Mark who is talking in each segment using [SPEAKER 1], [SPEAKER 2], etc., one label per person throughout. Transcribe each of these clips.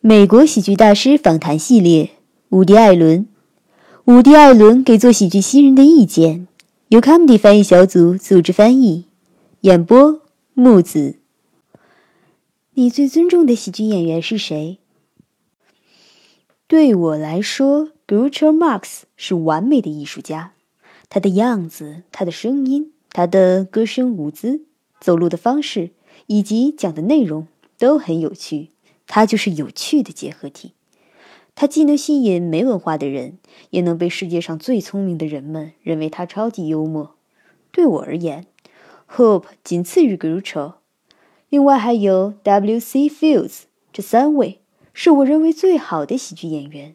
[SPEAKER 1] 美国喜剧大师访谈系列，伍迪·艾伦。伍迪·艾伦给做喜剧新人的意见，由 Comedy 翻译小组组织翻译，演播木子。你最尊重的喜剧演员是谁？对我来说，Groucho Marx 是完美的艺术家。他的样子，他的声音，他的歌声舞姿，走路的方式，以及讲的内容都很有趣。他就是有趣的结合体，他既能吸引没文化的人，也能被世界上最聪明的人们认为他超级幽默。对我而言，Hope 仅次于 Groucho，另外还有 W.C. Fields，这三位是我认为最好的喜剧演员。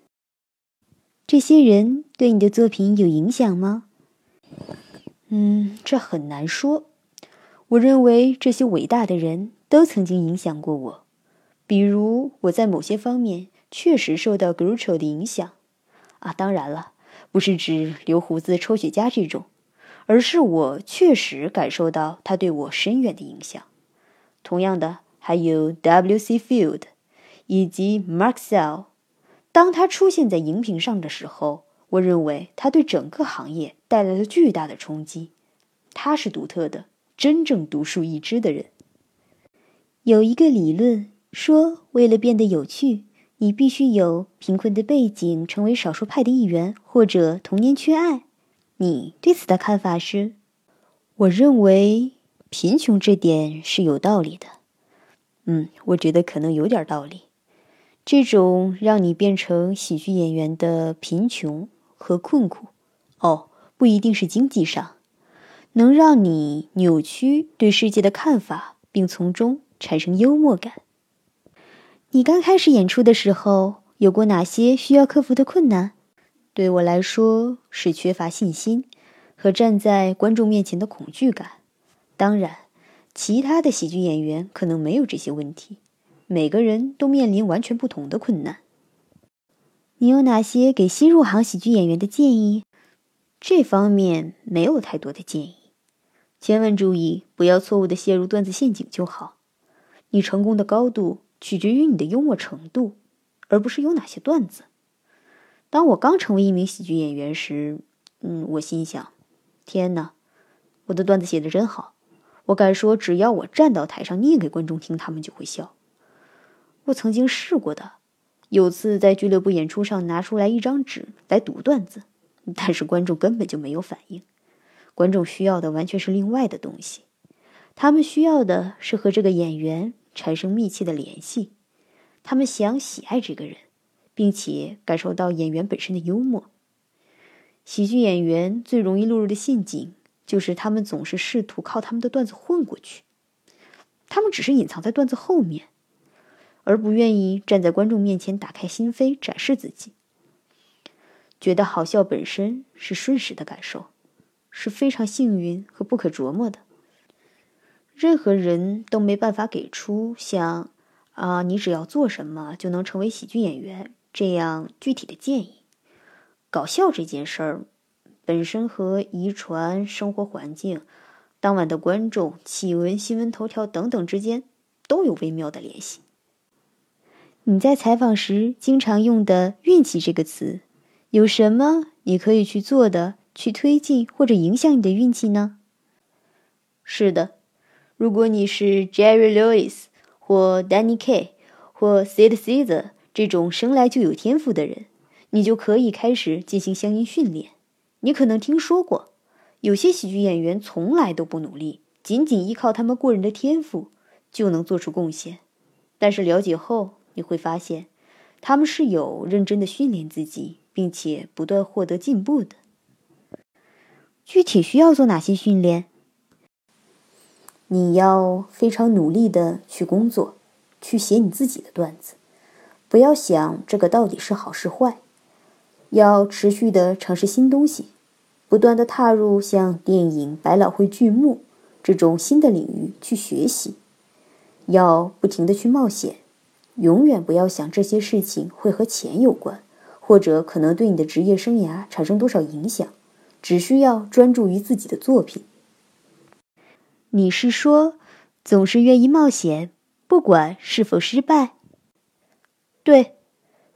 [SPEAKER 1] 这些人对你的作品有影响吗？嗯，这很难说。我认为这些伟大的人都曾经影响过我。比如我在某些方面确实受到 Groucho 的影响，啊，当然了，不是指留胡子抽雪茄这种，而是我确实感受到他对我深远的影响。同样的，还有 W.C. Field 以及 Mark Sell，当他出现在荧屏上的时候，我认为他对整个行业带来了巨大的冲击。他是独特的，真正独树一帜的人。有一个理论。说，为了变得有趣，你必须有贫困的背景，成为少数派的一员，或者童年缺爱。你对此的看法是？我认为贫穷这点是有道理的。嗯，我觉得可能有点道理。这种让你变成喜剧演员的贫穷和困苦，哦，不一定是经济上，能让你扭曲对世界的看法，并从中产生幽默感。你刚开始演出的时候，有过哪些需要克服的困难？对我来说，是缺乏信心和站在观众面前的恐惧感。当然，其他的喜剧演员可能没有这些问题。每个人都面临完全不同的困难。你有哪些给新入行喜剧演员的建议？这方面没有太多的建议。千万注意，不要错误的陷入段子陷阱就好。你成功的高度。取决于你的幽默程度，而不是有哪些段子。当我刚成为一名喜剧演员时，嗯，我心想：天哪，我的段子写的真好！我敢说，只要我站到台上念给观众听，他们就会笑。我曾经试过的，有次在俱乐部演出上拿出来一张纸来读段子，但是观众根本就没有反应。观众需要的完全是另外的东西，他们需要的是和这个演员。产生密切的联系，他们想喜爱这个人，并且感受到演员本身的幽默。喜剧演员最容易落入的陷阱，就是他们总是试图靠他们的段子混过去。他们只是隐藏在段子后面，而不愿意站在观众面前打开心扉展示自己。觉得好笑本身是瞬时的感受，是非常幸运和不可琢磨的。任何人都没办法给出像“啊，你只要做什么就能成为喜剧演员”这样具体的建议。搞笑这件事儿本身和遗传、生活环境、当晚的观众、气温、新闻头条等等之间都有微妙的联系。你在采访时经常用的“运气”这个词，有什么你可以去做的，去推进或者影响你的运气呢？是的。如果你是 Jerry Lewis 或 Danny Kay 或 Sid Caesar 这种生来就有天赋的人，你就可以开始进行相应训练。你可能听说过，有些喜剧演员从来都不努力，仅仅依靠他们过人的天赋就能做出贡献。但是了解后，你会发现，他们是有认真的训练自己，并且不断获得进步的。具体需要做哪些训练？你要非常努力的去工作，去写你自己的段子，不要想这个到底是好是坏，要持续的尝试新东西，不断的踏入像电影、百老汇剧目这种新的领域去学习，要不停的去冒险，永远不要想这些事情会和钱有关，或者可能对你的职业生涯产生多少影响，只需要专注于自己的作品。你是说，总是愿意冒险，不管是否失败？对，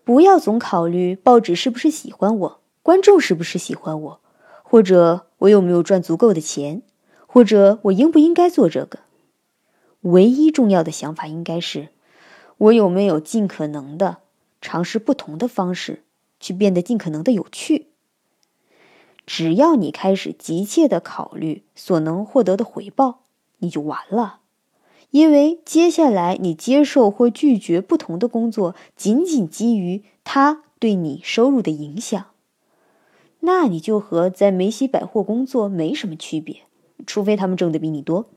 [SPEAKER 1] 不要总考虑报纸是不是喜欢我，观众是不是喜欢我，或者我有没有赚足够的钱，或者我应不应该做这个。唯一重要的想法应该是，我有没有尽可能的尝试不同的方式，去变得尽可能的有趣。只要你开始急切的考虑所能获得的回报，你就完了，因为接下来你接受或拒绝不同的工作，仅仅基于它对你收入的影响，那你就和在梅西百货工作没什么区别，除非他们挣的比你多。